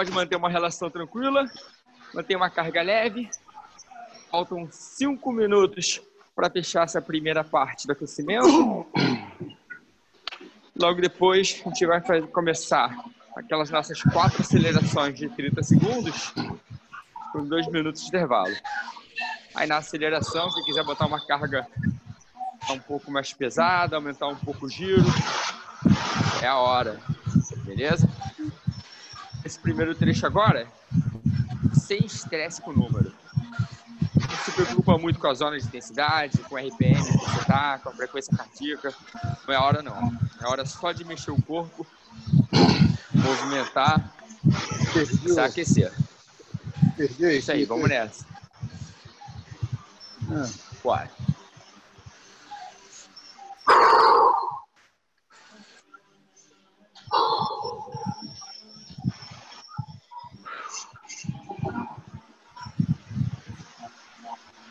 pode manter uma relação tranquila, manter uma carga leve. Faltam cinco minutos para fechar essa primeira parte do aquecimento. Logo depois, a gente vai começar aquelas nossas quatro acelerações de 30 segundos com dois minutos de intervalo. Aí na aceleração, se quiser botar uma carga um pouco mais pesada, aumentar um pouco o giro, é a hora, beleza? Primeiro trecho agora, sem estresse com o número. Não se preocupa muito com a zona de intensidade, com o RPM que você tá, com a frequência cardíaca. Não é hora não. É hora só de mexer o corpo, movimentar, se aquecer. Perdi Isso aí, vamos nessa. Ah. Bora.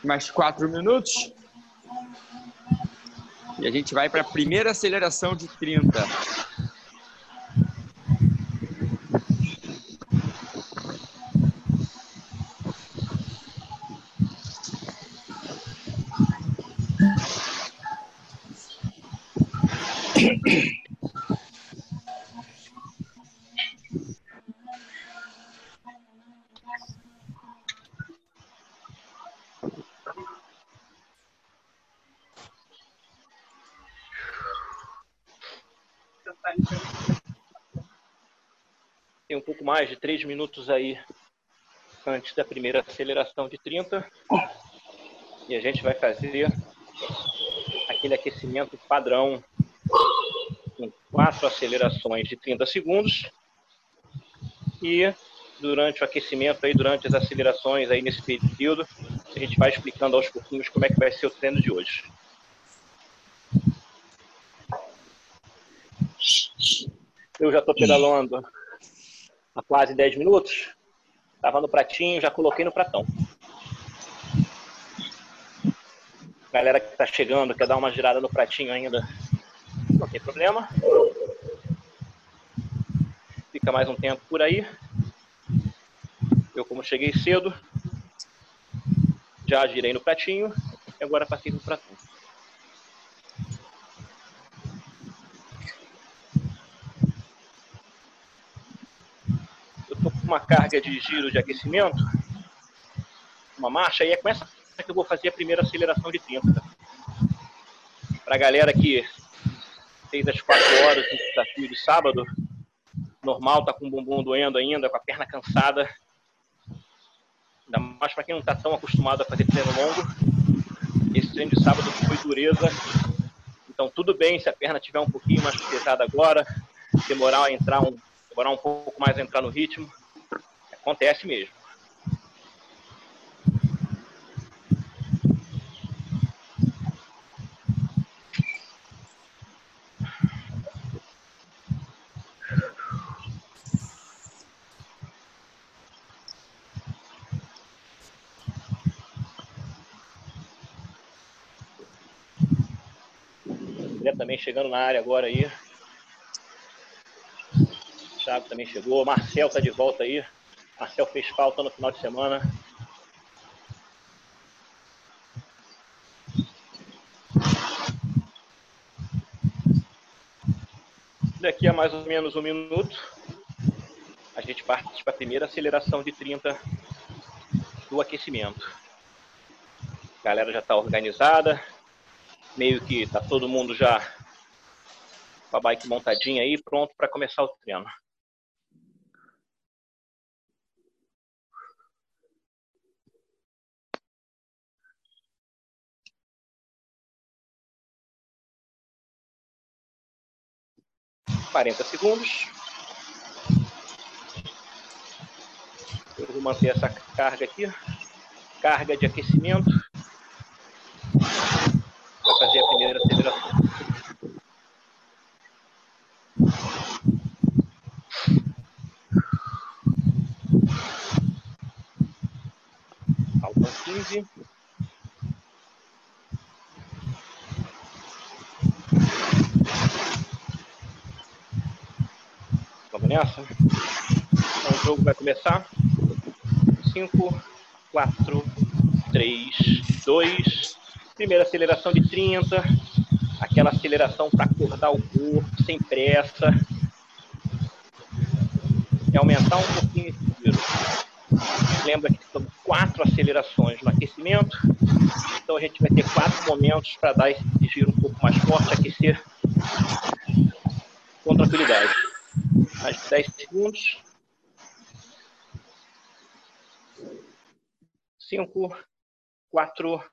Mais quatro minutos. E a gente vai para a primeira aceleração de 30. Um pouco mais de 3 minutos aí antes da primeira aceleração de 30. E a gente vai fazer aquele aquecimento padrão com quatro acelerações de 30 segundos. E durante o aquecimento aí, durante as acelerações aí nesse período, a gente vai explicando aos pouquinhos como é que vai ser o treino de hoje. Eu já estou pedalando há quase 10 minutos. Estava no pratinho, já coloquei no pratão. Galera que está chegando, quer dar uma girada no pratinho ainda, não tem problema. Fica mais um tempo por aí. Eu, como cheguei cedo, já girei no pratinho e agora passei no pratão. Eu tô com uma carga de giro de aquecimento, uma marcha, e é com essa que eu vou fazer a primeira aceleração de 30. Para a galera que fez as 4 horas do desafio de sábado, normal, tá com o bumbum doendo ainda, com a perna cansada. Ainda mais para quem não está tão acostumado a fazer treino longo. Esse treino de sábado foi dureza. Então tudo bem se a perna tiver um pouquinho mais pesada agora, demorar a entrar um, demorar um pouco mais a entrar no ritmo. Acontece mesmo. Também chegando na área agora aí. Thiago também chegou. Marcel tá de volta aí. Marcel fez falta no final de semana. Daqui a mais ou menos um minuto, a gente parte para a primeira aceleração de 30 do aquecimento. A galera já está organizada, meio que tá todo mundo já com a bike montadinha aí, pronto para começar o treino. Quarenta segundos. Eu vou manter essa carga aqui. Carga de aquecimento para fazer a primeira aceleração. Faltam 15. Nessa? Então, jogo vai começar. 5, 4, 3, 2. Primeira aceleração de 30. Aquela aceleração para acordar o corpo, sem pressa. E aumentar um pouquinho esse giro. Lembra que são quatro acelerações no aquecimento. Então a gente vai ter quatro momentos para dar esse giro um pouco mais forte, aquecer com tranquilidade. Mais 10 segundos. 5, 4,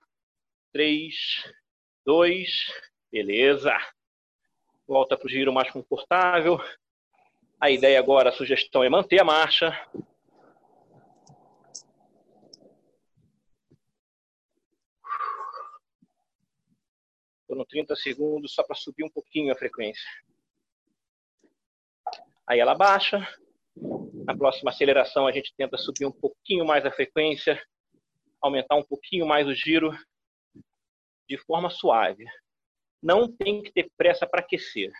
3, 2, beleza. Volta para o giro mais confortável. A ideia agora, a sugestão é manter a marcha. Estou no 30 segundos só para subir um pouquinho a frequência. Aí ela baixa. Na próxima aceleração a gente tenta subir um pouquinho mais a frequência aumentar um pouquinho mais o giro de forma suave. Não tem que ter pressa para aquecer.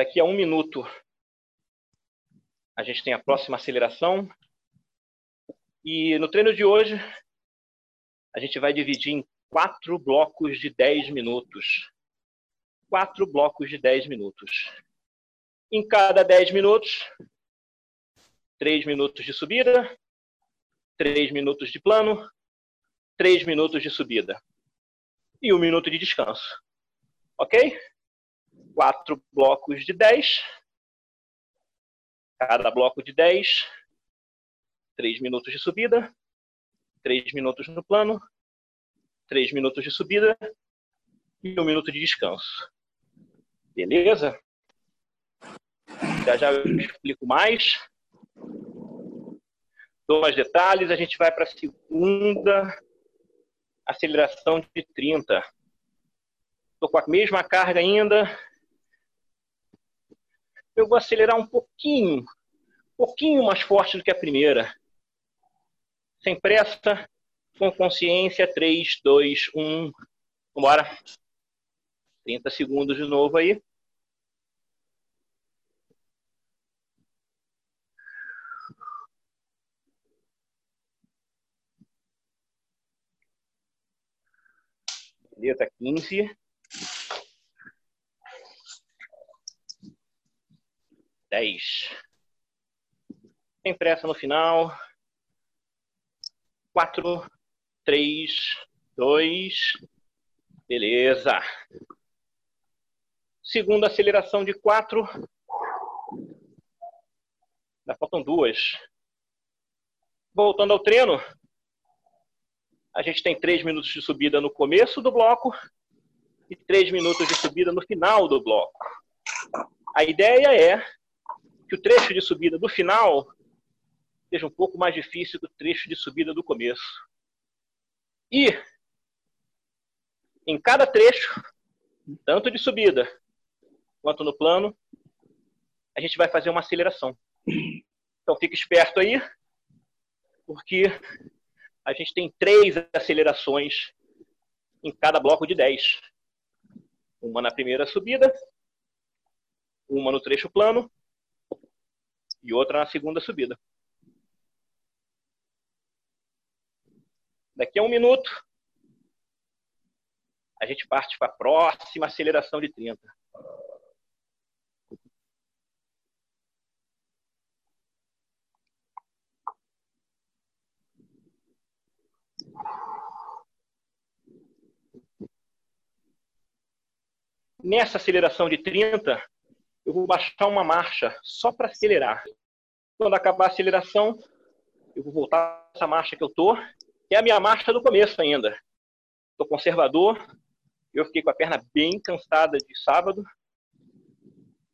Daqui a um minuto, a gente tem a próxima aceleração. E no treino de hoje, a gente vai dividir em quatro blocos de 10 minutos. Quatro blocos de 10 minutos. Em cada 10 minutos, 3 minutos de subida, 3 minutos de plano, 3 minutos de subida e um minuto de descanso. Ok? Quatro blocos de 10. Cada bloco de 10 3 minutos de subida, 3 minutos no plano, 3 minutos de subida e um minuto de descanso. Beleza? Já já eu explico mais. Dou mais detalhes. A gente vai para a segunda aceleração de 30. Estou com a mesma carga ainda. Eu vou acelerar um pouquinho, um pouquinho mais forte do que a primeira sem pressa, com consciência. 3, 2, 1. Vambora. 30 segundos de novo aí. Beleza, 15. 10. Sem pressa no final. 4, 3, 2, beleza. Segunda aceleração de 4. Ainda faltam duas. Voltando ao treino, a gente tem 3 minutos de subida no começo do bloco e 3 minutos de subida no final do bloco. A ideia é que o trecho de subida do final seja um pouco mais difícil do trecho de subida do começo. E em cada trecho, tanto de subida quanto no plano, a gente vai fazer uma aceleração. Então fique esperto aí, porque a gente tem três acelerações em cada bloco de 10. Uma na primeira subida, uma no trecho plano e outra na segunda subida. Daqui a um minuto, a gente parte para a próxima aceleração de 30. Nessa aceleração de 30, eu vou baixar uma marcha só para acelerar. Quando acabar a aceleração, eu vou voltar essa marcha que eu estou que é a minha marcha do começo ainda. Estou conservador, eu fiquei com a perna bem cansada de sábado.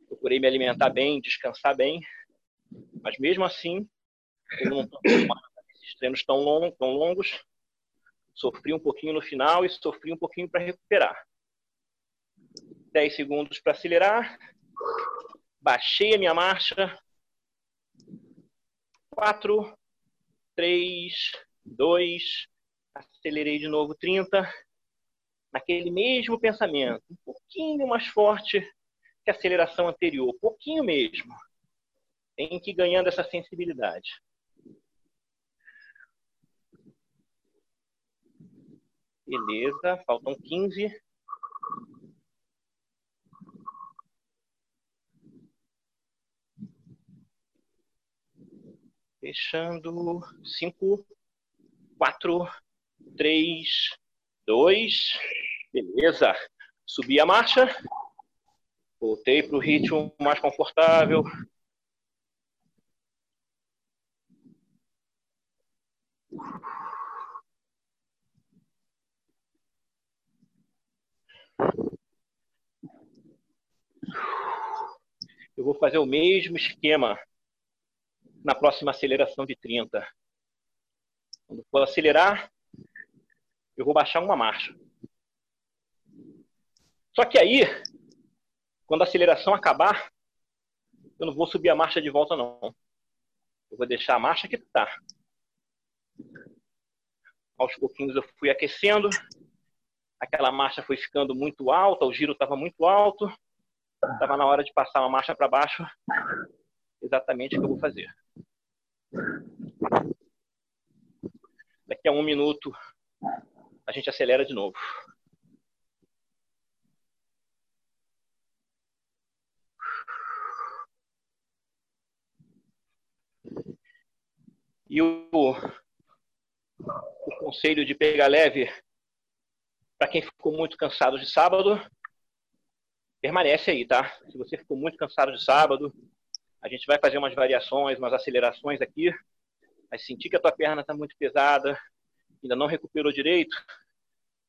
Procurei me alimentar bem, descansar bem. Mas mesmo assim, eu não estou esses treinos tão, long, tão longos. Sofri um pouquinho no final e sofri um pouquinho para recuperar. 10 segundos para acelerar. Baixei a minha marcha. quatro, três, dois, acelerei de novo 30, naquele mesmo pensamento, um pouquinho mais forte que a aceleração anterior, pouquinho mesmo. Tem que ir ganhando essa sensibilidade. Beleza, faltam 15. Fechando. 5, 4, 3, 2. Beleza. Subi a marcha. Voltei para o ritmo mais confortável. Eu vou fazer o mesmo esquema na próxima aceleração de 30. Quando for acelerar, eu vou baixar uma marcha. Só que aí, quando a aceleração acabar, eu não vou subir a marcha de volta, não. Eu vou deixar a marcha que está. Aos pouquinhos eu fui aquecendo. Aquela marcha foi ficando muito alta, o giro estava muito alto. Estava na hora de passar uma marcha para baixo. Exatamente o que eu vou fazer. Daqui a um minuto a gente acelera de novo. E o, o conselho de pegar leve para quem ficou muito cansado de sábado, permanece aí, tá? Se você ficou muito cansado de sábado, a gente vai fazer umas variações, umas acelerações aqui. Vai sentir que a tua perna está muito pesada, ainda não recuperou direito,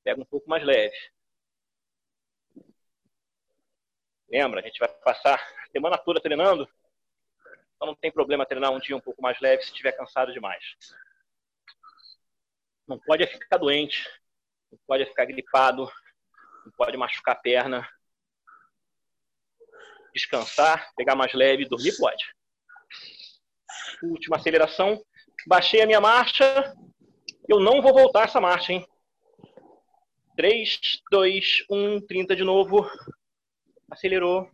pega um pouco mais leve. Lembra, a gente vai passar a semana toda treinando, então não tem problema treinar um dia um pouco mais leve se estiver cansado demais. Não pode ficar doente, não pode ficar gripado, não pode machucar a perna. Descansar, pegar mais leve e dormir pode. Última aceleração. Baixei a minha marcha. Eu não vou voltar essa marcha, hein? 3, 2, 1, 30 de novo. Acelerou.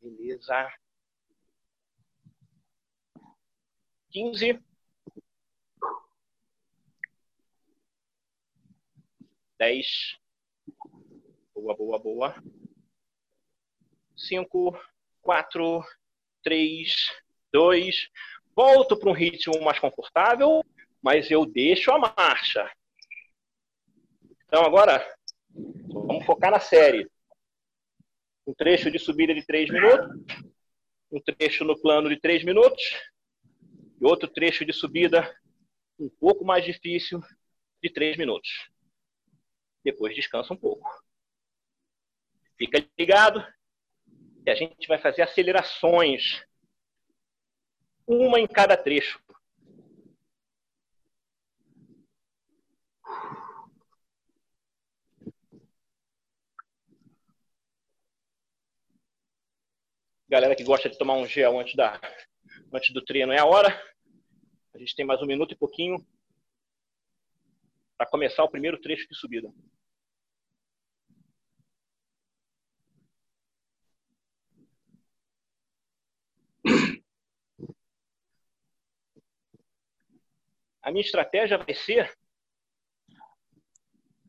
Beleza. 15. 10. Boa, boa, boa. 5, 4, 3, 2. Volto para um ritmo mais confortável, mas eu deixo a marcha. Então, agora, vamos focar na série. Um trecho de subida de 3 minutos, um trecho no plano de 3 minutos, e outro trecho de subida um pouco mais difícil de 3 minutos. Depois descansa um pouco. Fica ligado e a gente vai fazer acelerações, uma em cada trecho. Galera que gosta de tomar um gel antes, da, antes do treino é a hora. A gente tem mais um minuto e pouquinho para começar o primeiro trecho de subida. A minha estratégia vai ser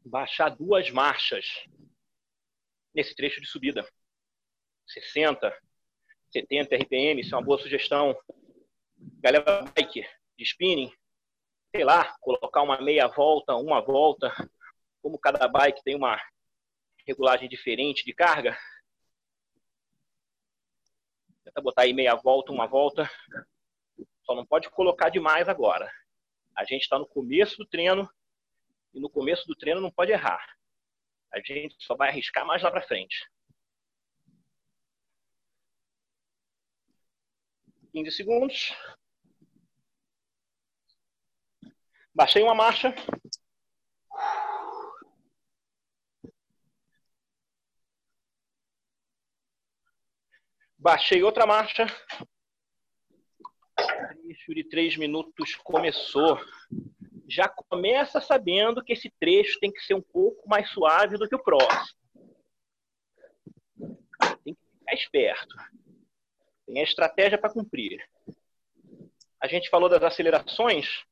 baixar duas marchas nesse trecho de subida. 60, 70 RPM, isso é uma boa sugestão. Galera bike de spinning, sei lá, colocar uma meia volta, uma volta, como cada bike tem uma regulagem diferente de carga. Tenta botar aí meia volta, uma volta. Só não pode colocar demais agora. A gente está no começo do treino e no começo do treino não pode errar. A gente só vai arriscar mais lá para frente. 15 segundos. Baixei uma marcha. Baixei outra marcha. Trecho de três minutos começou. Já começa sabendo que esse trecho tem que ser um pouco mais suave do que o próximo. Tem que ficar esperto. Tem a estratégia para cumprir. A gente falou das acelerações.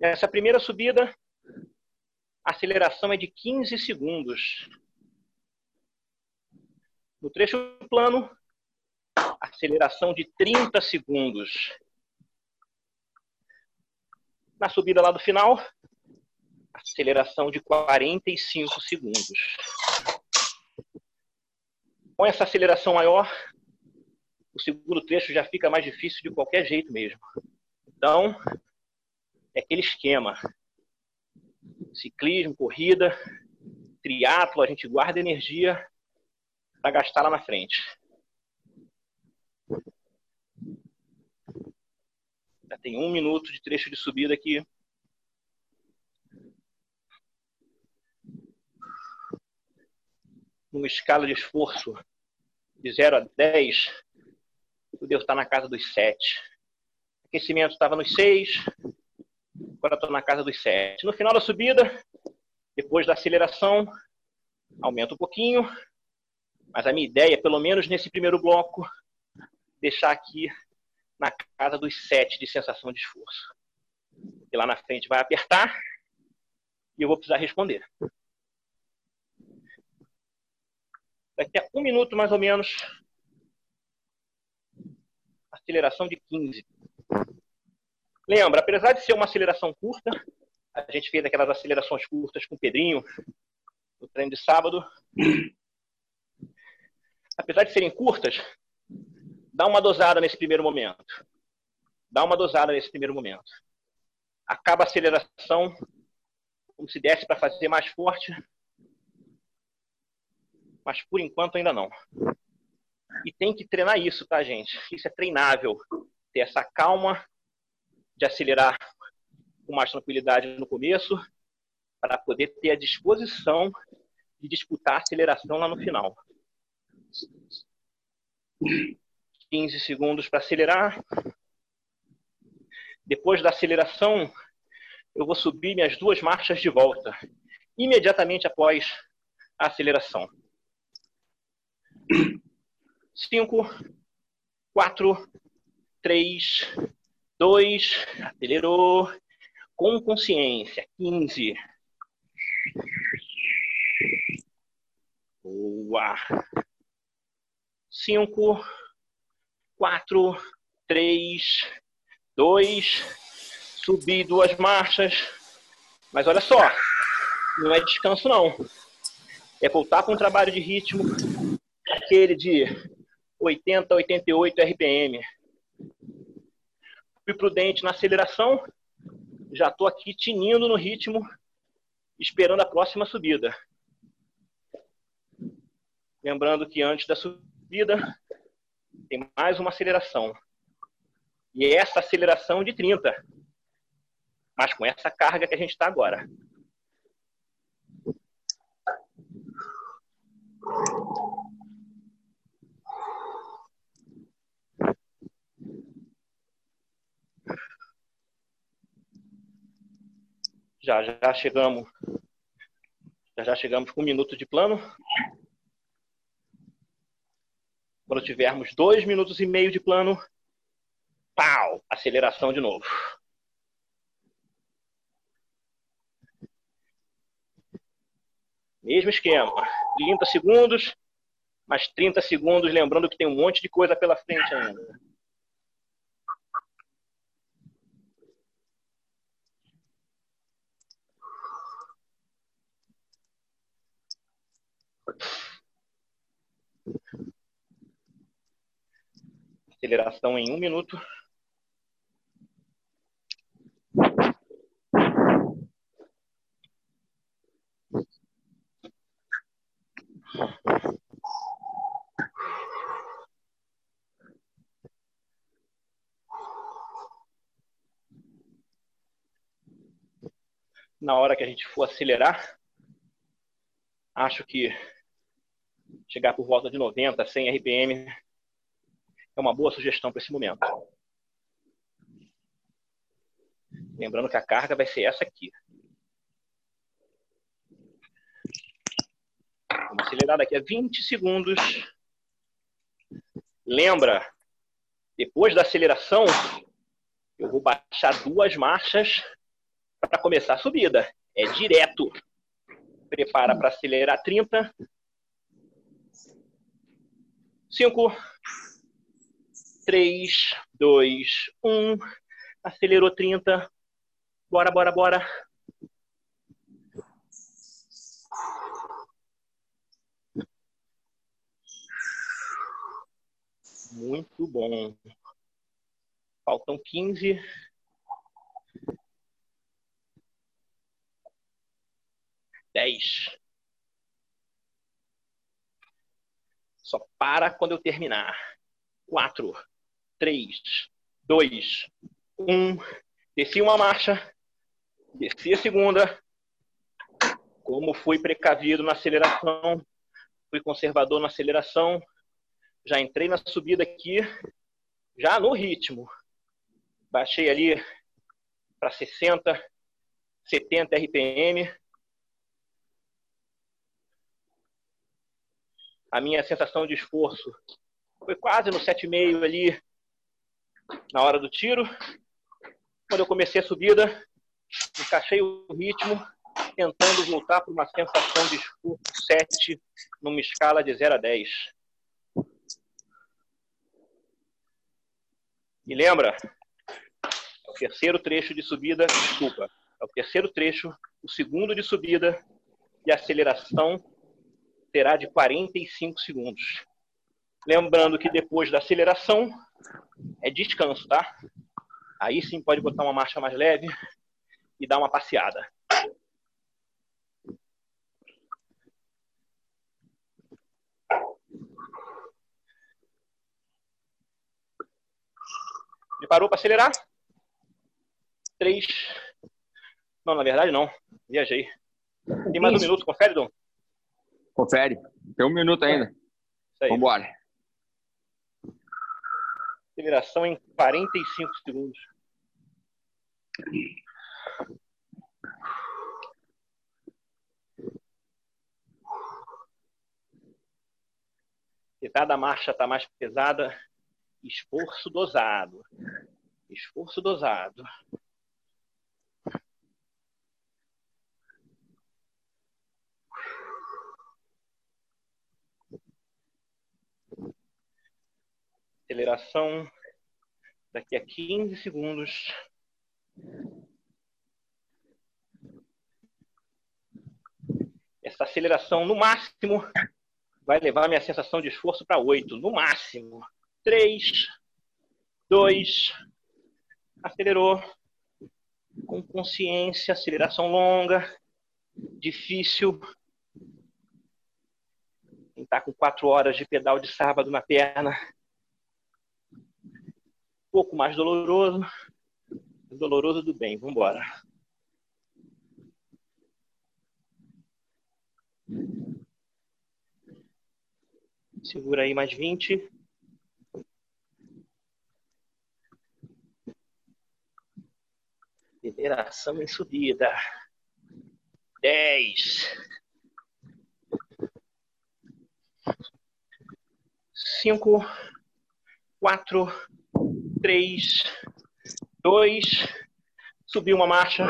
Essa primeira subida, a aceleração é de 15 segundos. No trecho plano, aceleração de 30 segundos. Na subida lá do final, aceleração de 45 segundos. Com essa aceleração maior, o segundo trecho já fica mais difícil de qualquer jeito mesmo. Então, é aquele esquema. Ciclismo, corrida, triatlo, a gente guarda energia para gastar lá na frente. Já tem um minuto de trecho de subida aqui. Numa escala de esforço de 0 a 10, o Deus está na casa dos 7. Aquecimento estava nos 6, agora estou na casa dos 7. No final da subida, depois da aceleração, aumenta um pouquinho, mas a minha ideia, pelo menos nesse primeiro bloco, deixar aqui na casa dos sete de sensação de esforço. E lá na frente vai apertar e eu vou precisar responder. Daqui a um minuto mais ou menos, aceleração de 15. Lembra, apesar de ser uma aceleração curta, a gente fez aquelas acelerações curtas com o Pedrinho no treino de sábado. Apesar de serem curtas, Dá uma dosada nesse primeiro momento. Dá uma dosada nesse primeiro momento. Acaba a aceleração, como se desse para fazer mais forte. Mas por enquanto ainda não. E tem que treinar isso, tá, gente? Isso é treinável. Ter essa calma de acelerar com mais tranquilidade no começo, para poder ter a disposição de disputar a aceleração lá no final. 15 segundos para acelerar. Depois da aceleração, eu vou subir minhas duas marchas de volta, imediatamente após a aceleração. 5, 4, 3, 2, acelerou, com consciência. 15. Boa. 5, quatro, três, dois, subir duas marchas. Mas olha só, não é descanso não. É voltar com um trabalho de ritmo, aquele de 80, 88 RPM. Fui prudente na aceleração, já estou aqui tinindo no ritmo, esperando a próxima subida. Lembrando que antes da subida, tem mais uma aceleração. E é essa aceleração de 30. Mas com essa carga que a gente está agora. Já já chegamos já já chegamos com um minuto de plano. Quando tivermos dois minutos e meio de plano, pau, aceleração de novo. Mesmo esquema. 30 segundos, mais 30 segundos, lembrando que tem um monte de coisa pela frente ainda. Aceleração em um minuto. Na hora que a gente for acelerar, acho que chegar por volta de 90, 100 RPM é uma boa sugestão para esse momento. Lembrando que a carga vai ser essa aqui. Vamos acelerar daqui a 20 segundos. Lembra, depois da aceleração, eu vou baixar duas marchas para começar a subida. É direto. Prepara para acelerar 30. 5, 3, 2, 1. Acelerou 30. Bora, bora, bora. Muito bom. Faltam 15. Dez. Só para quando eu terminar. Quatro, três, dois, um. Desci uma marcha. Desci a segunda. Como fui precavido na aceleração, fui conservador na aceleração, já entrei na subida aqui, já no ritmo. Baixei ali para 60, 70 RPM. A minha sensação de esforço foi quase no 7,5 ali na hora do tiro. Quando eu comecei a subida, encaixei o ritmo, tentando voltar para uma sensação de esforço 7 numa escala de 0 a 10. E lembra, é o terceiro trecho de subida, desculpa, é o terceiro trecho, o segundo de subida e a aceleração será de 45 segundos. Lembrando que depois da aceleração é descanso, tá? Aí sim pode botar uma marcha mais leve e dar uma passeada. Preparou para acelerar? Três. Não, na verdade não. Viajei. Tem mais um minuto, confere, Dom? Confere. Tem um minuto ainda. Vamos embora. Aceleração em 45 segundos. E cada marcha está mais pesada, Esforço dosado. Esforço dosado. Aceleração daqui a 15 segundos. Essa aceleração, no máximo, vai levar minha sensação de esforço para 8, no máximo. Três, dois, acelerou com consciência, aceleração longa, difícil. Quem está com quatro horas de pedal de sábado na perna, pouco mais doloroso, doloroso do bem. Vamos embora. Segura aí mais 20. Federação em subida. Dez. Cinco, quatro, três, dois. Subi uma marcha.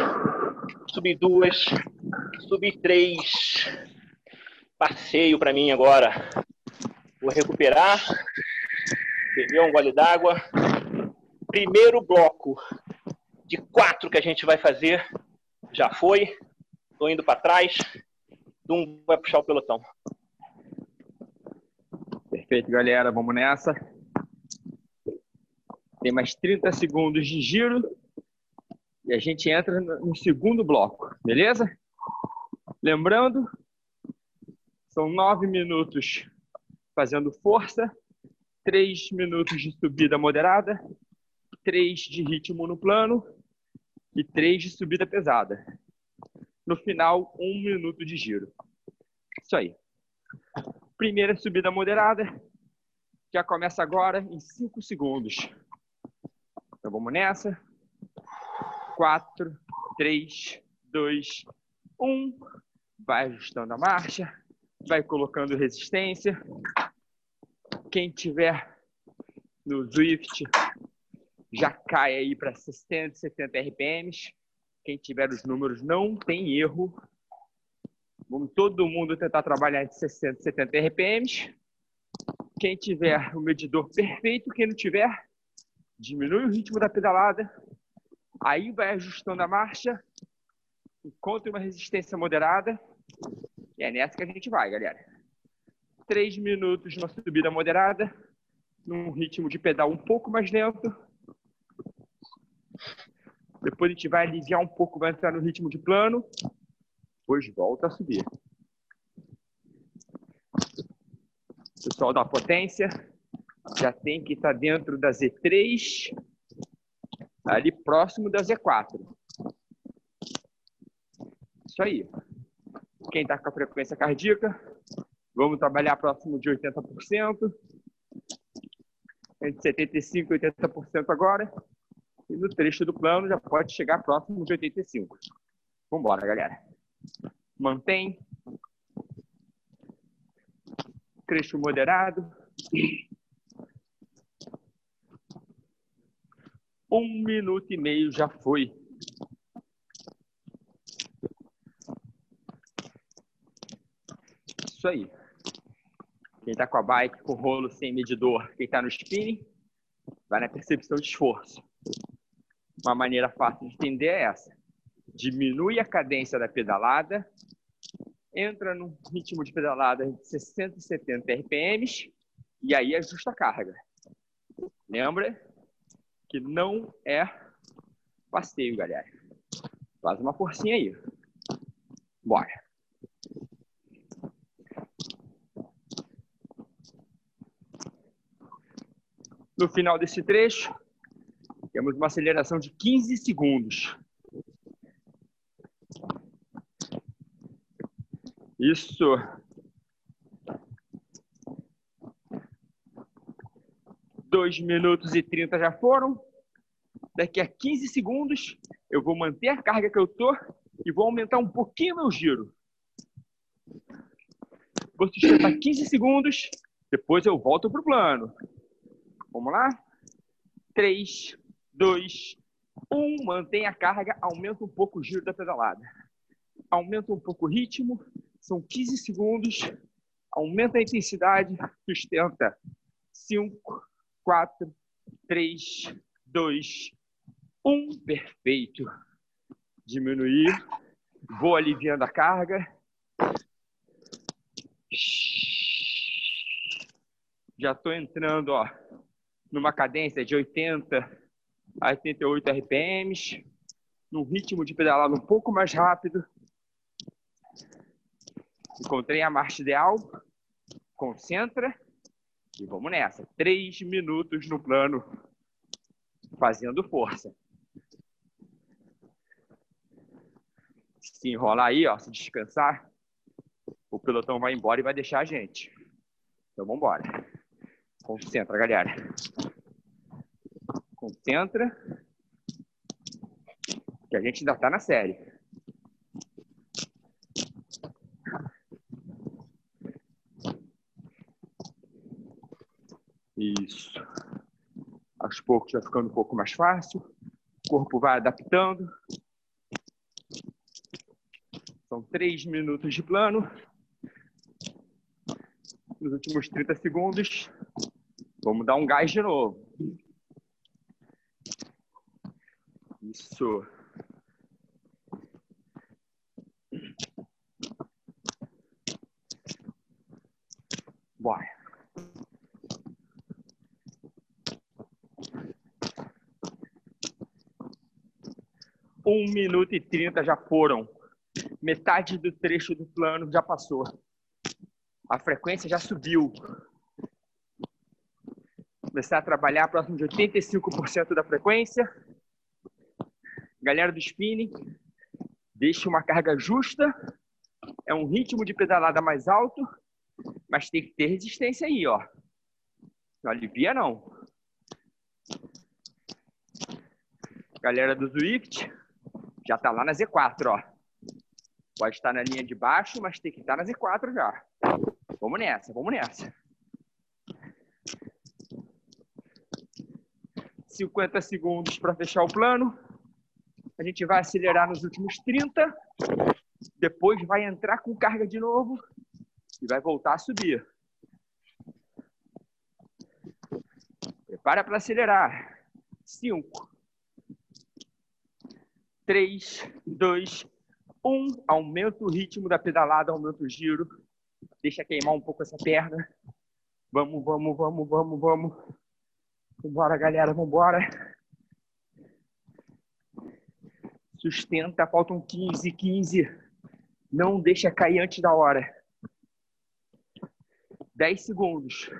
Subi duas. Subi três. Passeio para mim agora. Vou recuperar. Beber um gole d'água. Primeiro bloco de quatro que a gente vai fazer, já foi. Estou indo para trás. Dum vai puxar o pelotão. Perfeito, galera. Vamos nessa. Tem mais 30 segundos de giro. E a gente entra no segundo bloco, beleza? Lembrando, são nove minutos fazendo força, três minutos de subida moderada, três de ritmo no plano e três de subida pesada. No final, um minuto de giro. Isso aí. Primeira subida moderada, Já começa agora em 5 segundos. Então vamos nessa. 4, 3, 2, 1. Vai ajustando a marcha. Vai colocando resistência. Quem tiver no Swift já cai aí para 60, 70 RPMs. Quem tiver os números não tem erro. Vamos todo mundo tentar trabalhar de 60, 70 RPMs. Quem tiver o medidor perfeito, quem não tiver, diminui o ritmo da pedalada. Aí vai ajustando a marcha. Encontre uma resistência moderada. E é nessa que a gente vai, galera. Três minutos numa subida moderada, num ritmo de pedal um pouco mais lento depois a gente vai aliviar um pouco, vai entrar no ritmo de plano. Depois volta a subir. Pessoal da potência, já tem que estar dentro da Z3, ali próximo da Z4. Isso aí. Quem está com a frequência cardíaca, vamos trabalhar próximo de 80%. Entre 75% e 80% agora. E no trecho do plano já pode chegar próximo de 85. Vamos embora, galera. Mantém. Trecho moderado. Um minuto e meio já foi. Isso aí. Quem está com a bike com rolo sem medidor, quem está no spinning, vai na percepção de esforço. Uma maneira fácil de entender é essa. Diminui a cadência da pedalada, entra num ritmo de pedalada de 60 e 70 RPMs e aí ajusta a carga. Lembra que não é passeio, galera. Faz uma forcinha aí. Bora. No final desse trecho, temos uma aceleração de 15 segundos. Isso. Dois minutos e 30 já foram. Daqui a 15 segundos, eu vou manter a carga que eu tô e vou aumentar um pouquinho meu giro. Vou sustentar 15 segundos, depois eu volto para o plano. Vamos lá? 3, 2, 1. Mantém a carga, aumenta um pouco o giro da pedalada. Aumenta um pouco o ritmo, são 15 segundos. Aumenta a intensidade, sustenta. 5, 4, 3, 2, 1. Perfeito. Diminuir. Vou aliviando a carga. Já estou entrando ó, numa cadência de 80 a 88 RPMs, num ritmo de pedalada um pouco mais rápido. Encontrei a marcha ideal. Concentra e vamos nessa. Três minutos no plano, fazendo força. Se enrolar aí, ó, se descansar, o pelotão vai embora e vai deixar a gente. Então vamos embora. Concentra, galera. Concentra. Que a gente ainda está na série. Isso. Aos poucos vai ficando um pouco mais fácil. O corpo vai adaptando. São três minutos de plano. Nos últimos 30 segundos, vamos dar um gás de novo. Isso. 1 minuto e 30 já foram. Metade do trecho do plano já passou. A frequência já subiu. Começar a trabalhar próximo de 85% da frequência. Galera do spinning, deixe uma carga justa. É um ritmo de pedalada mais alto, mas tem que ter resistência aí, ó. Não alivia, não. Galera do Zwift, já tá lá na Z4, ó. Pode estar na linha de baixo, mas tem que estar na Z4 já. Vamos nessa, vamos nessa. 50 segundos para fechar o plano. A gente vai acelerar nos últimos 30. Depois vai entrar com carga de novo e vai voltar a subir. Prepara para acelerar. 5, 3, 2, 1. Aumenta o ritmo da pedalada, aumenta o giro. Deixa queimar um pouco essa perna. Vamos, vamos, vamos, vamos, vamos. Vambora, galera, vambora. Sustenta, faltam 15, 15. Não deixa cair antes da hora. 10 segundos.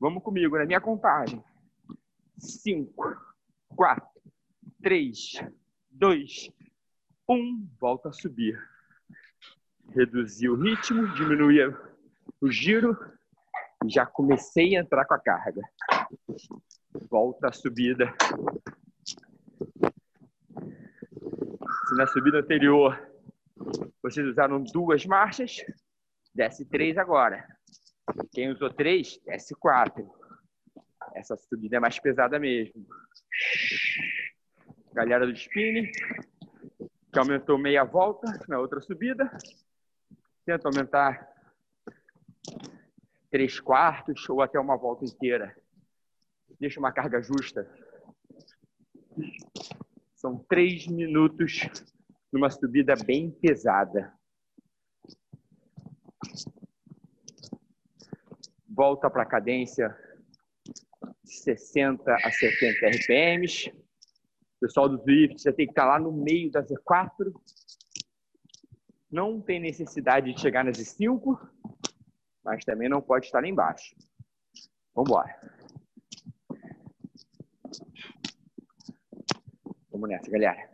Vamos comigo, na minha contagem. 5, 4, 3, 2, 1. Volta a subir. Reduzir o ritmo, diminuir o giro. Já comecei a entrar com a carga. Volta a subida. Se na subida anterior vocês usaram duas marchas, desce três agora. Quem usou três, desce quatro. Essa subida é mais pesada mesmo. Galera do spinning, que aumentou meia volta na outra subida. Tenta aumentar três quartos ou até uma volta inteira. Deixa uma carga justa. São três minutos numa subida bem pesada. Volta para a cadência de 60 a 70 RPMs. Pessoal do Zwift já tem que estar lá no meio da Z4. Não tem necessidade de chegar nas Z5 mas também não pode estar lá embaixo. Vamos embora. Vamos nessa, galera.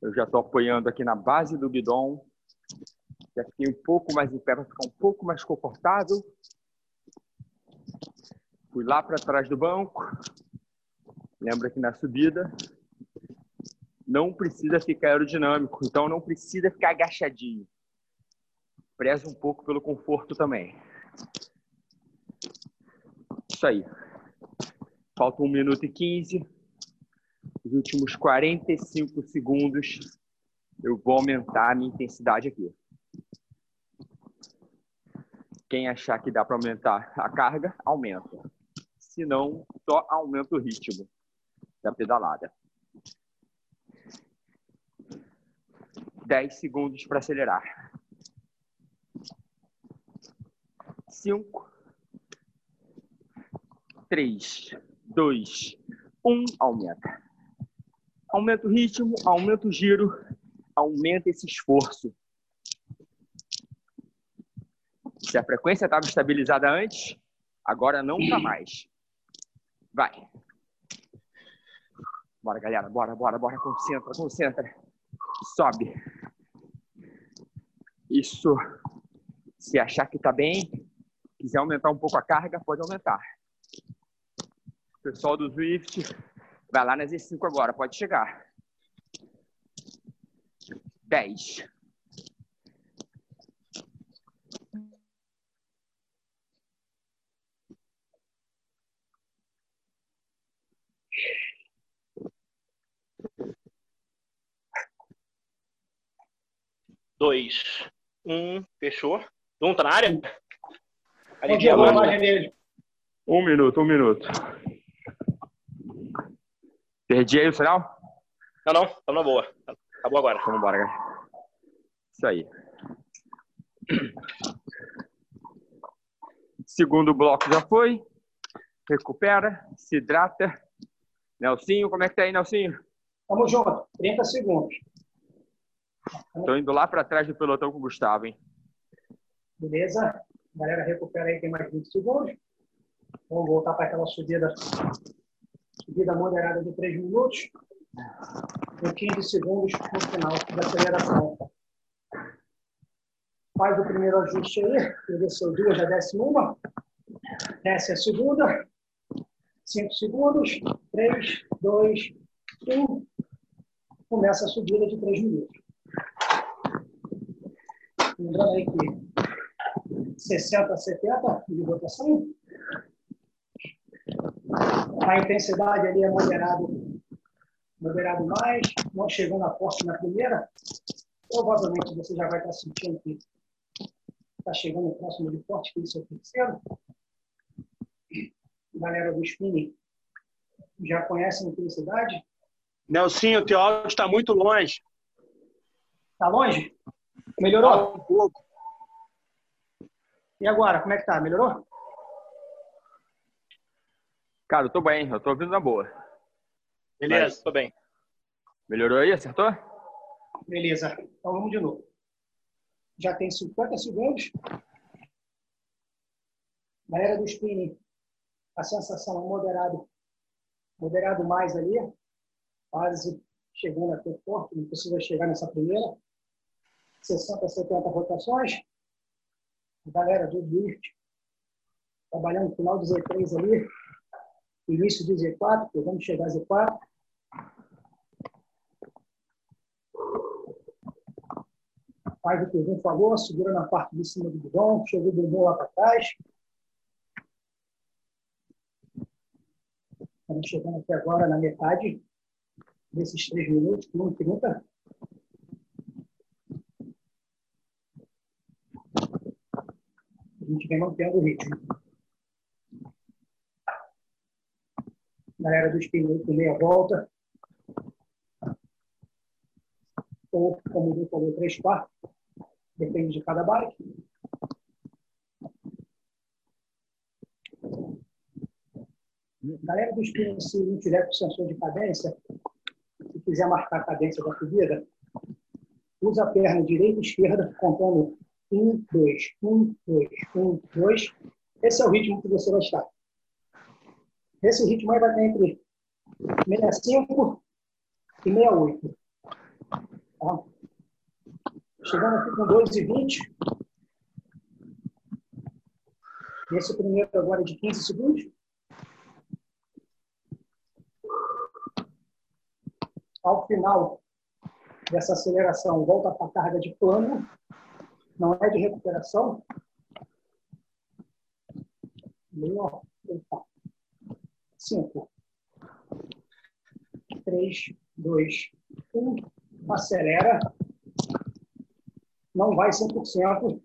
Eu já estou apoiando aqui na base do guidão. Já fiquei um pouco mais em pé para ficar um pouco mais confortável. Fui lá para trás do banco. Lembra que na subida não precisa ficar aerodinâmico, então não precisa ficar agachadinho. Preza um pouco pelo conforto também. Isso aí. Falta 1 minuto e 15. Os últimos 45 segundos eu vou aumentar a minha intensidade aqui. Quem achar que dá para aumentar a carga, aumenta. Se não, só aumenta o ritmo da pedalada. 10 segundos para acelerar. 5, 3, 2, 1, aumenta. Aumenta o ritmo, aumenta o giro, aumenta esse esforço. Se a frequência estava estabilizada antes, agora não está mais. Vai. Bora, galera. Bora, bora, bora. Concentra, concentra. Sobe. Isso. Se achar que está bem, quiser aumentar um pouco a carga, pode aumentar. Pessoal do Swift, vai lá nas E5 agora, pode chegar. 10. Dois, um, fechou. Um tá na área? Ali Um minuto, um minuto. Perdi aí o sinal? Não, não, tá na boa. Acabou agora. Vamos embora, galera. Isso aí. Segundo bloco já foi. Recupera, se hidrata. Nelsinho, como é que tá aí, Nelsinho? Tamo junto. 30 segundos. Estou indo lá para trás do pelotão com o Gustavo, hein? Beleza? Galera recupera aí, tem mais 20 segundos. Vamos voltar para aquela subida, subida moderada de 3 minutos. Com 15 segundos no final da aceleração. Faz o primeiro ajuste aí. Desceu duas, já desce uma. Desce a segunda. Cinco segundos. Três, dois, um. Começa a subida de três minutos. Lembrando aí que 60 a 70 de rotação. A intensidade ali é moderado, moderado mais, não chegando a forte na primeira. Provavelmente você já vai estar sentindo que está chegando próximo de forte, que isso é o terceiro. Galera do spinning já conhece a intensidade. Nelsinho, o teu áudio está muito longe. Está longe? Melhorou? Um pouco. E agora, como é que tá? Melhorou? Cara, eu tô bem, eu tô ouvindo na boa. Beleza, Mas- tô bem. Melhorou aí? Acertou? Beleza. Então vamos de novo. Já tem 50 segundos. Galera do spinning, a sensação é moderado, moderado mais ali, quase chegando a ter forte, não precisa chegar nessa primeira. 60, 70 rotações. Galera do Drift, trabalhando no final do Z3 ali, início do Z4, porque vamos chegar a Z4. faz o que o falou, segura na parte de cima do bidão, chegou o bumbum lá para trás. Estamos chegando aqui agora na metade desses três minutos, 1 30. A gente vem mantendo o ritmo. Galera do com meia volta. Ou, como o falou, três quartos. Depende de cada bike. Galera do spinning, se não tiver com sensor de cadência, se quiser marcar a cadência da subida, usa a perna direita e esquerda, contando um, dois, um, dois, um, dois. Esse é o ritmo que você vai estar. Esse ritmo aí vai estar entre 65 e 68. Tá? Chegando aqui com 2,20. Esse primeiro agora é de 15 segundos. Ao final dessa aceleração, volta para a carga de plano. Não é de recuperação. Meio, opa. 5, 3, 2, 1. Acelera não vai 100%.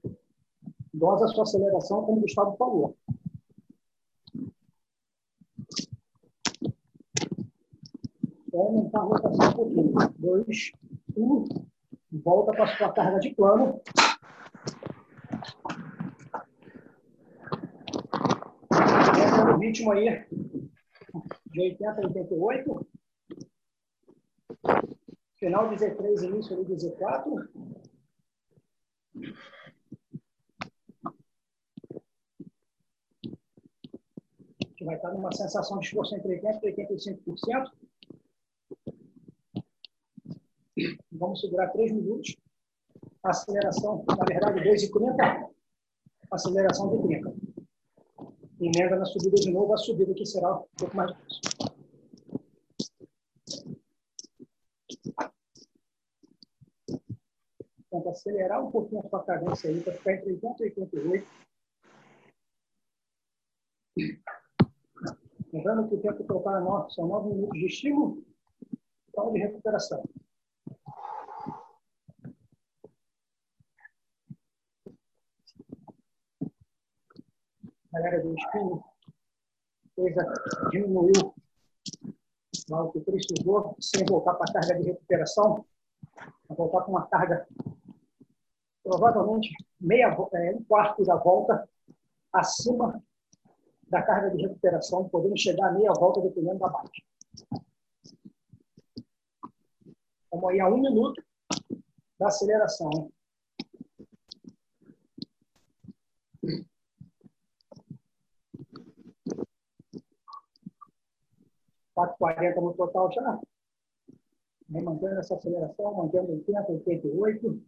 Dosa a sua aceleração, como o Gustavo falou. Vou aumentar a rotação um pouquinho. Dois, um. Volta para a sua carga de plano. Esse é o ritmo aí de 80 a 88. Final de Z3, início de Z4. A gente vai estar numa sensação de esforço entre 80% e 85%. Vamos segurar 3 minutos. Aceleração, na verdade, 2,30. Aceleração de 30. Emenda na subida de novo, a subida que será um pouco mais difícil. Tenta acelerar um pouquinho a sua cadência aí para ficar entre 80 e 88. Lembrando que o tempo total é 9, são 9 minutos de estímulo, total de recuperação. Galera do espinho, coisa diminuiu o que precisou, sem voltar para a carga de recuperação, voltar com uma carga provavelmente meia, é, um quarto da volta acima da carga de recuperação, podendo chegar a meia volta dependendo da bike. Vamos aí a um minuto da aceleração. Hein? 4,40 no total já. Vem mantendo essa aceleração, mantendo 80, 88.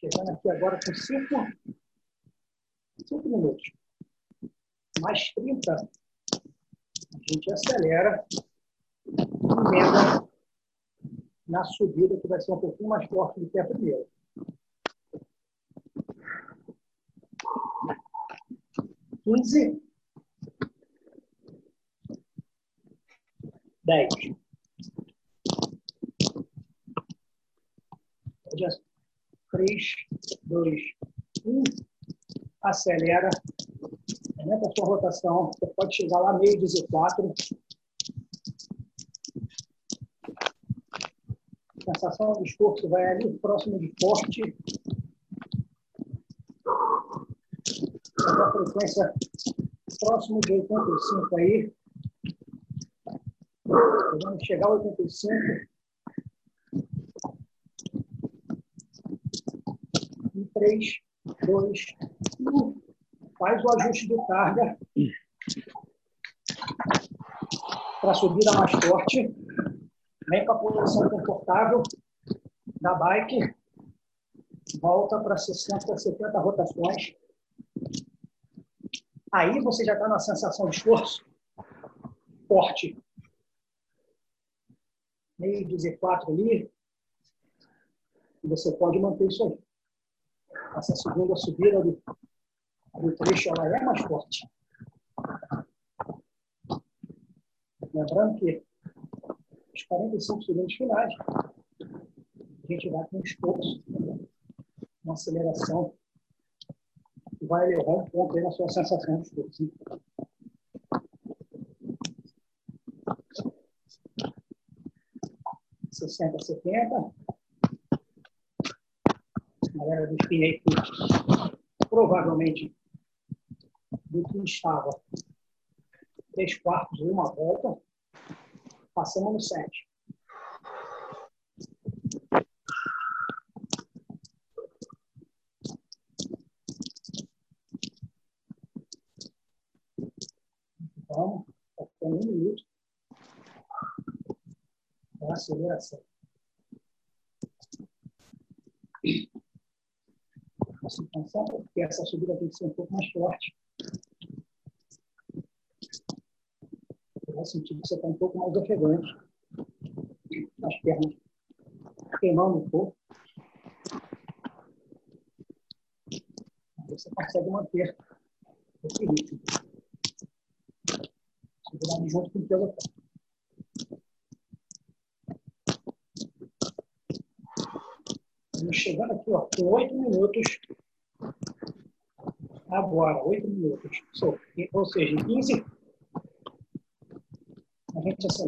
Chegando aqui agora com 5, 5 minutos. Mais 30. A gente acelera. Emenda na subida, que vai ser um pouquinho mais forte do que a primeira. Quinze. Dez. Três, dois, um. Acelera. Aumenta a sua rotação. Você pode chegar lá meio 14. sensação do esforço vai ali próximo de forte. A frequência próximo de 85 aí. Vamos chegar a 85. Em 3, 2, 1. Faz o ajuste de carga para a subida mais forte. Vem com a posição confortável da bike. Volta para 60, 70 rotações. Aí você já está na sensação de esforço forte. Meio dizer quatro ali. E você pode manter isso aí. Essa segunda subida do, do trecho ela é mais forte. Lembrando que os 45 segundos finais, a gente vai com esforço, uma aceleração, vai elevar um ponto aí na sua sensação de esforço. Sessenta, setenta. Galera do spin provavelmente do que estava três quartos uma volta. Passamos no 7. Vamos, está ficando um minuto aceleração. Assim, porque essa subida tem que ser um pouco mais forte. vai sentir que você está um pouco mais ofegante. As pernas queimando um pouco. Você consegue manter esse ritmo. Segurar junto com o pelotão. Chegando aqui, ó, com oito minutos. Agora, oito minutos. Ou seja, em 15 gente assim.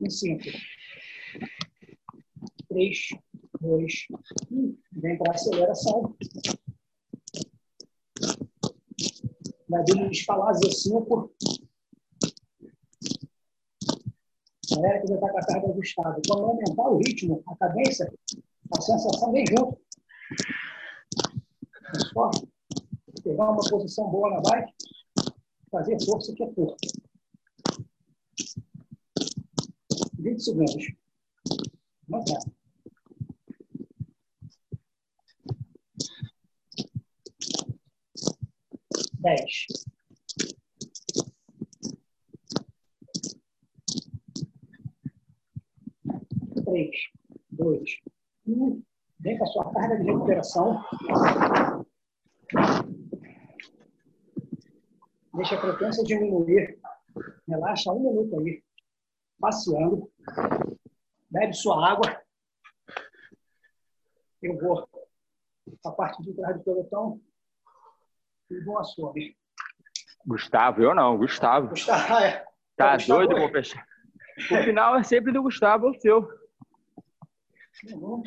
Em cinco. Três, dois, um. Vem para a aceleração. Vai vir escalar Z5. Galera que já está com a carga ajustada. Quando aumentar o ritmo, a cadência, a sensação vem junto. Só pegar uma posição boa na bike, fazer força que é força. 20 segundos. Não dá. Dez. Três, dois, um. Vem com a sua carga de recuperação. Deixa a frequência diminuir. Relaxa um minuto aí. Passeando. Bebe sua água. Eu vou a parte de trás do pelotão e vou assumir. Gustavo, eu não, Gustavo. Gustavo, é. Tá Gustavo doido, vou fechar. O final é sempre do Gustavo, o seu. Uhum.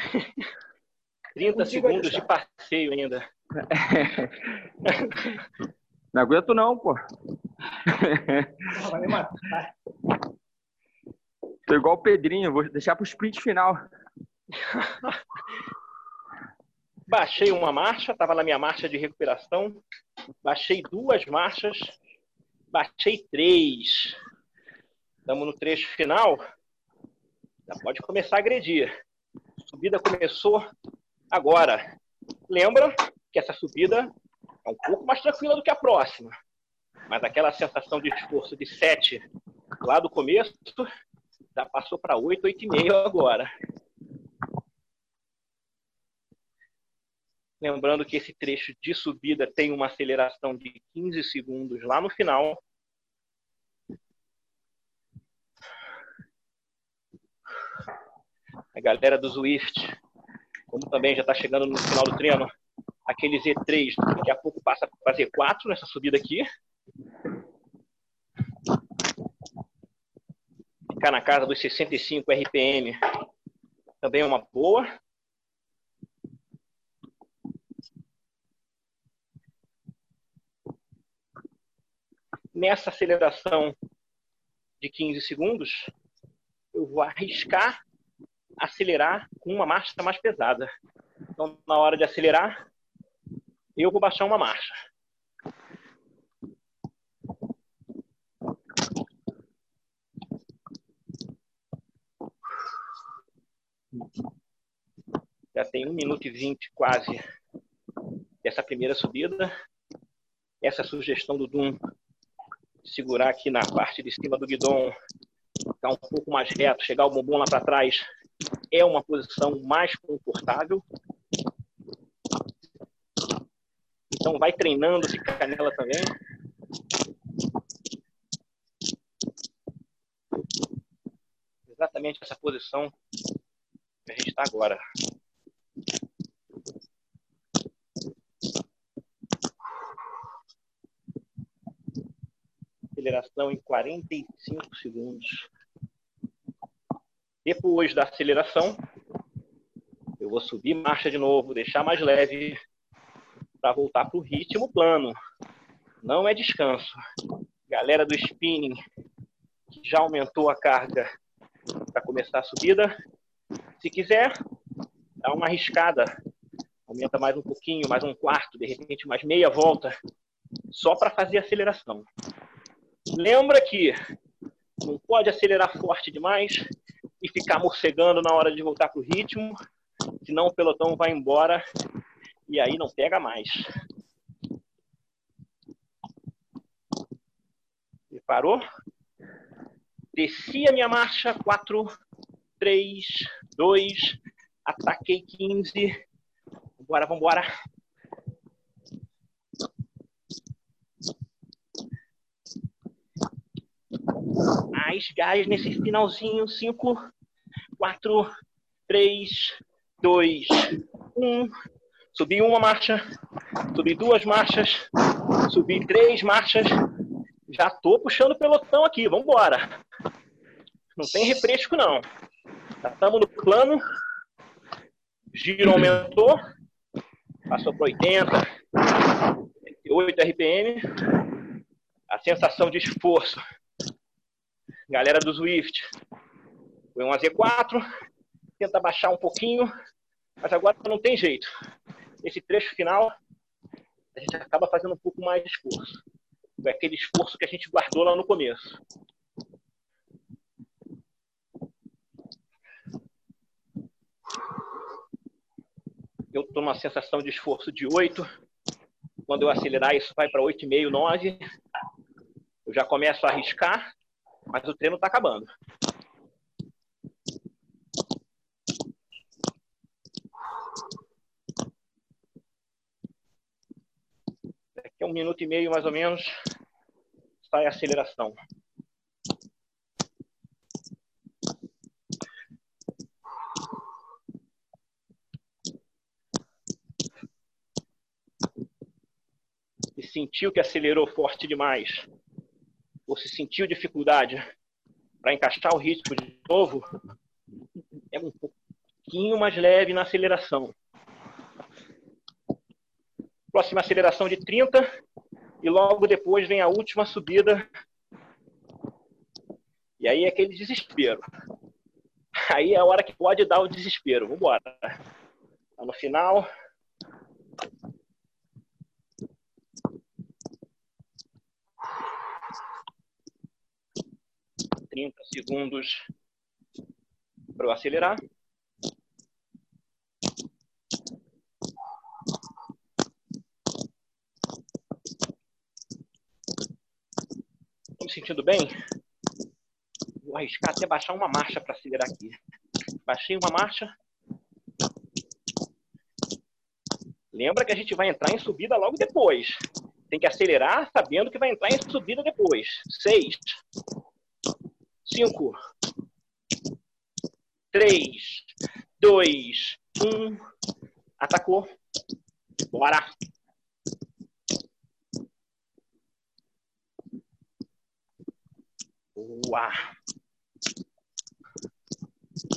30 segundos de passeio ainda. Não aguento não, pô. Vai me matar. Tô igual o Pedrinho, vou deixar pro sprint final. Baixei uma marcha, estava na minha marcha de recuperação. Baixei duas marchas. Baixei três. Estamos no trecho final. Já pode começar a agredir. Subida começou agora. Lembra que essa subida é um pouco mais tranquila do que a próxima. Mas aquela sensação de esforço de 7 lá do começo já passou para 8, 8,5 agora. Lembrando que esse trecho de subida tem uma aceleração de 15 segundos lá no final. A galera do Zwift, como também já está chegando no final do treino, aquele Z3 daqui a pouco passa para Z4 nessa subida aqui. Ficar na casa dos 65 RPM também é uma boa. nessa aceleração de 15 segundos, eu vou arriscar acelerar com uma marcha mais pesada. Então, na hora de acelerar, eu vou baixar uma marcha. Já tem um minuto e vinte quase dessa primeira subida. Essa sugestão do Doom segurar aqui na parte de cima do guidão, ficar um pouco mais reto, chegar o bumbum lá para trás, é uma posição mais confortável. Então vai treinando, fica nela também. Exatamente essa posição que a gente está agora. aceleração em 45 segundos. Depois da aceleração, eu vou subir marcha de novo, deixar mais leve para voltar para o ritmo plano. Não é descanso. Galera do spinning já aumentou a carga para começar a subida. Se quiser, dá uma arriscada. Aumenta mais um pouquinho, mais um quarto, de repente mais meia volta, só para fazer aceleração. Lembra que não pode acelerar forte demais e ficar morcegando na hora de voltar para o ritmo, senão o pelotão vai embora e aí não pega mais. Preparou? Desci a minha marcha, 4, 3, 2, ataquei 15. Vambora, vambora. Mais gás nesse finalzinho. 5, 4, 3, 2, 1. Subi uma marcha, subi duas marchas, subi três marchas. Já tô puxando o pelotão aqui, vamos embora. Não tem refresco, não. Já estamos no plano. Giro aumentou. Passou para 80, 8 RPM. A sensação de esforço Galera do Swift, foi um AZ4, tenta baixar um pouquinho, mas agora não tem jeito. Esse trecho final, a gente acaba fazendo um pouco mais de esforço. É aquele esforço que a gente guardou lá no começo. Eu estou numa sensação de esforço de 8. Quando eu acelerar, isso vai para 8,5, 9. Eu já começo a arriscar mas o treino está acabando. Daqui a um minuto e meio, mais ou menos, sai a aceleração. E sentiu que acelerou forte demais ou se sentiu dificuldade para encaixar o ritmo de novo, é um pouquinho mais leve na aceleração. Próxima aceleração de 30 e logo depois vem a última subida. E aí é aquele desespero. Aí é a hora que pode dar o desespero. Vamos embora. Tá no final. 30 segundos para eu acelerar. Estou me sentindo bem? Vou arriscar até baixar uma marcha para acelerar aqui. Baixei uma marcha. Lembra que a gente vai entrar em subida logo depois. Tem que acelerar sabendo que vai entrar em subida depois. Seis. Cinco. Três. Dois. Um. Atacou. Bora. Boa.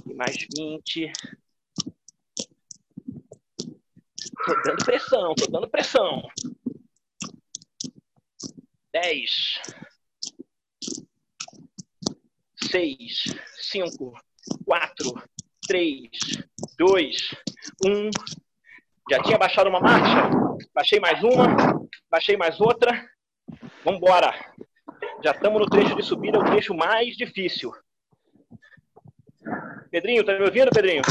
E mais 20. Tô dando pressão, tô dando pressão. 10. 6, 5, 4, 3, 2, 1. Já tinha baixado uma marcha? Baixei mais uma, baixei mais outra. Vamos embora. Já estamos no trecho de subida, o trecho mais difícil. Pedrinho, tá me ouvindo, Pedrinho?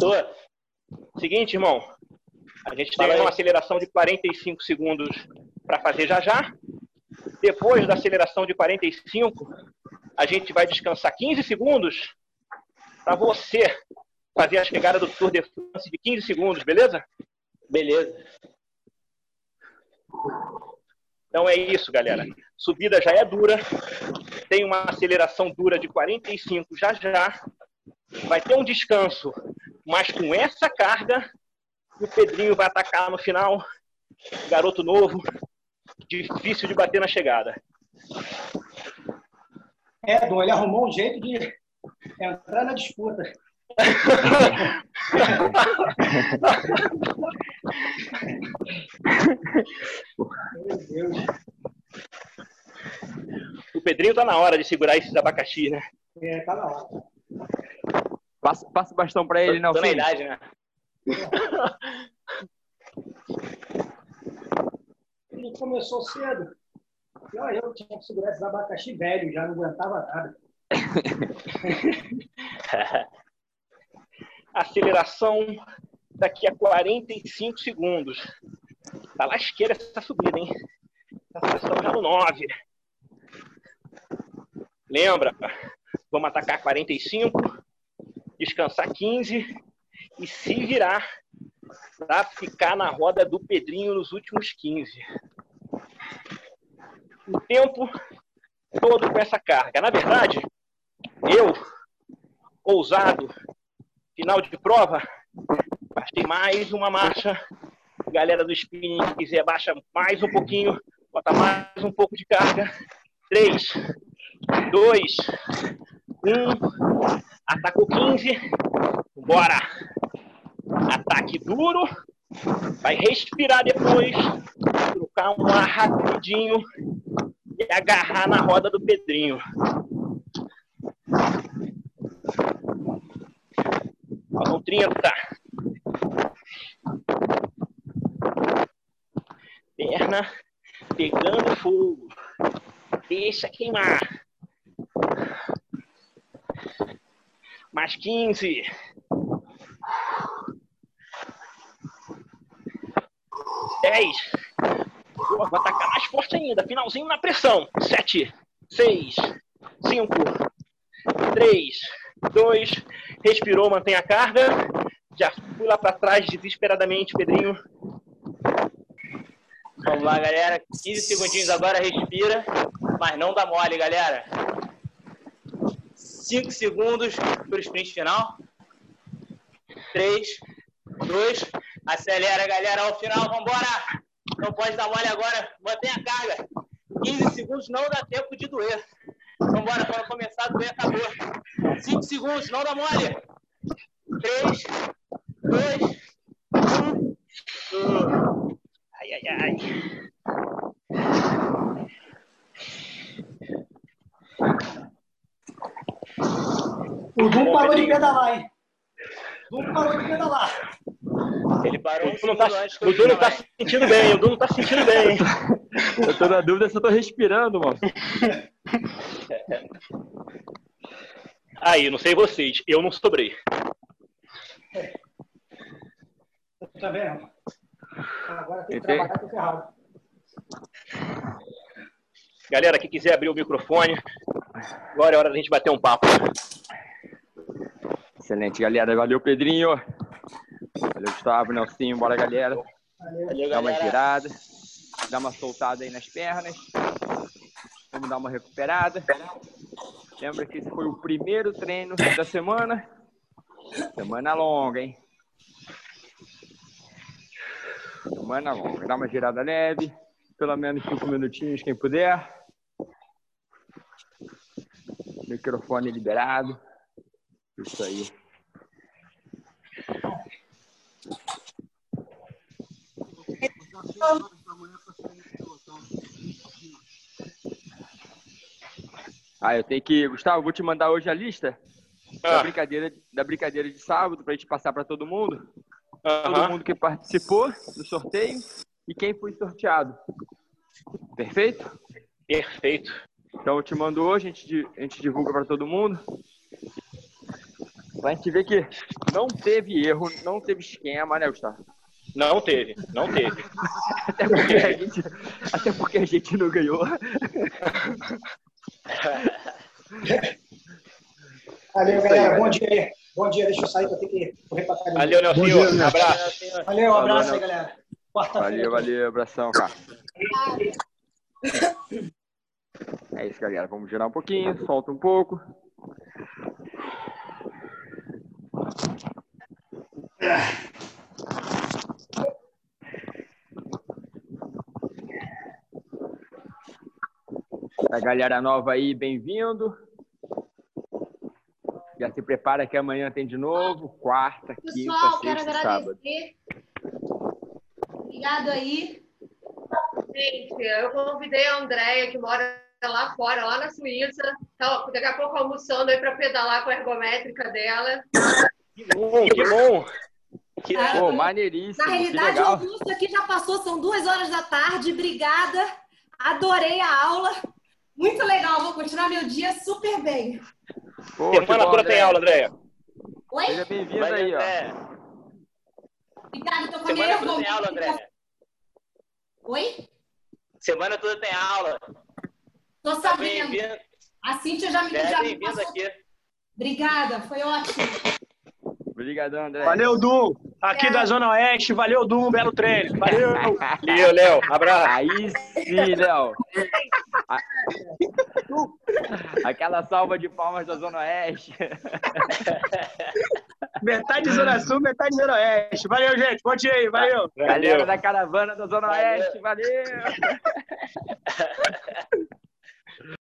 Tô. Seguinte, irmão. A gente tem uma aceleração de 45 segundos para fazer já já. Depois da aceleração de 45, a gente vai descansar 15 segundos para você fazer a chegada do Tour de France de 15 segundos, beleza? Beleza. Então é isso, galera. Subida já é dura, tem uma aceleração dura de 45 já já. Vai ter um descanso, mas com essa carga, o Pedrinho vai atacar no final. Garoto novo, difícil de bater na chegada. É, Dom, ele arrumou um jeito de entrar na disputa. Meu Deus. O Pedrinho tá na hora de segurar esses abacaxi, né? É, tá na hora. Passa, passa o bastão pra ele, não, Tô na filho. idade, né? Ele começou cedo. E eu tinha que segurar esses abacaxi velho, já não aguentava nada. Aceleração daqui a 45 segundos. Tá lasqueira essa subida, hein? Estamos já no 9. Lembra? Vamos atacar 45, descansar 15 e se virar para ficar na roda do Pedrinho nos últimos 15. O tempo todo com essa carga. Na verdade, eu, ousado, final de prova, baixei mais uma marcha. Galera do spinning, se quiser, baixa mais um pouquinho, bota mais um pouco de carga. 3, 2, 1. Atacou 15. Bora! Ataque duro. Vai respirar depois. Trocar um ar rapidinho. E agarrar na roda do Pedrinho. Faltam 30. Perna pegando fogo. Deixa queimar. Mais 15. Dez. Vou atacar mais forte ainda. Finalzinho na pressão. Sete. Seis. Cinco. Três. Dois. Respirou, mantém a carga. Já fui lá para trás desesperadamente, Pedrinho. Vamos lá, galera. 15 segundinhos agora, respira. Mas não dá mole, galera. 5 segundos para o sprint final. 3, 2, acelera, galera, ao final, vambora! Não pode dar mole agora, mantém a carga. 15 segundos não dá tempo de doer. Vambora, quando começar doer, acabou. 5 segundos, não dá mole. 3, 2, 1. Ai, ai, ai. O Dum parou de pedalar, hein? O Dum parou de pedalar. Ele parou O Du não tá, o Du não tá se sentindo bem, o Du não tá se sentindo bem. Eu tô na dúvida se eu tô respirando, mano. Aí, não sei vocês, eu não sobrei. Tá vendo? Agora tem que Entendi. trabalhar com ferrado. Galera, quem quiser abrir o microfone, agora é hora da gente bater um papo. Excelente, galera. Valeu, Pedrinho. Valeu, Gustavo, Nelsinho. Bora, galera. Valeu. Dá uma galera. girada. Dá uma soltada aí nas pernas. Vamos dar uma recuperada. Lembra que esse foi o primeiro treino da semana. Semana longa, hein? Semana longa. Dá uma girada leve. Pelo menos cinco minutinhos, quem puder. Microfone liberado. Isso aí. Ah, eu tenho que. Gustavo, vou te mandar hoje a lista da, Ah, brincadeira, da brincadeira de sábado pra gente passar para todo mundo. Todo mundo que participou do sorteio e quem foi sorteado. Perfeito? Perfeito. Então eu te mando hoje, a gente, a gente divulga para todo mundo. Pra gente ver que não teve erro, não teve esquema, né, Gustavo? Não teve, não teve. Até porque a gente, até porque a gente não ganhou. Valeu, aí, galera. Bom dia aí. Bom dia. Deixa eu sair, que eu tenho que correr pra academia. Valeu, Nelsinho. Dia, Um abraço. Valeu, um abraço aí, galera. Quarta-feira. Valeu, valeu, abração, cara. É isso, galera. Vamos girar um pouquinho, solta um pouco. A galera nova aí, bem-vindo. Já se prepara que amanhã tem de novo, quarta, quinta, Pessoal, quero sexta, e sábado. agradecer. Obrigado aí. Gente, eu convidei a Andréia, que mora lá fora, lá na Suíça. Tá, daqui a pouco almoçando aí para pedalar com a ergométrica dela. Que bom, que bom. Que Ah, Pô, maneiríssimo, Na realidade, o almoço aqui já passou, são duas horas da tarde. Obrigada. Adorei a aula. Muito legal, vou continuar meu dia super bem. Pô, que Semana toda tem aula, Andréia. Oi? Seja bem-vindo Valeu, aí, ó. André. Obrigada, tô com a minha Semana toda tem aula, André. Oi? Semana toda tem aula. Tô Tá sabendo. bem-vindo. A Cíntia já me, é já passou. aqui. Obrigada, foi ótimo. Obrigadão, André. Valeu, Dum. Aqui da Zona Oeste. Valeu, Dum. Belo treino. Valeu. Valeu, Léo. Abraço. Aí sim, Léo. A- Aquela salva de palmas da Zona Oeste. Metade Zona Sul, metade Zona Oeste. Valeu, gente. Bom dia aí. Valeu. Galera Valeu. da caravana da Zona Valeu. Oeste, valeu!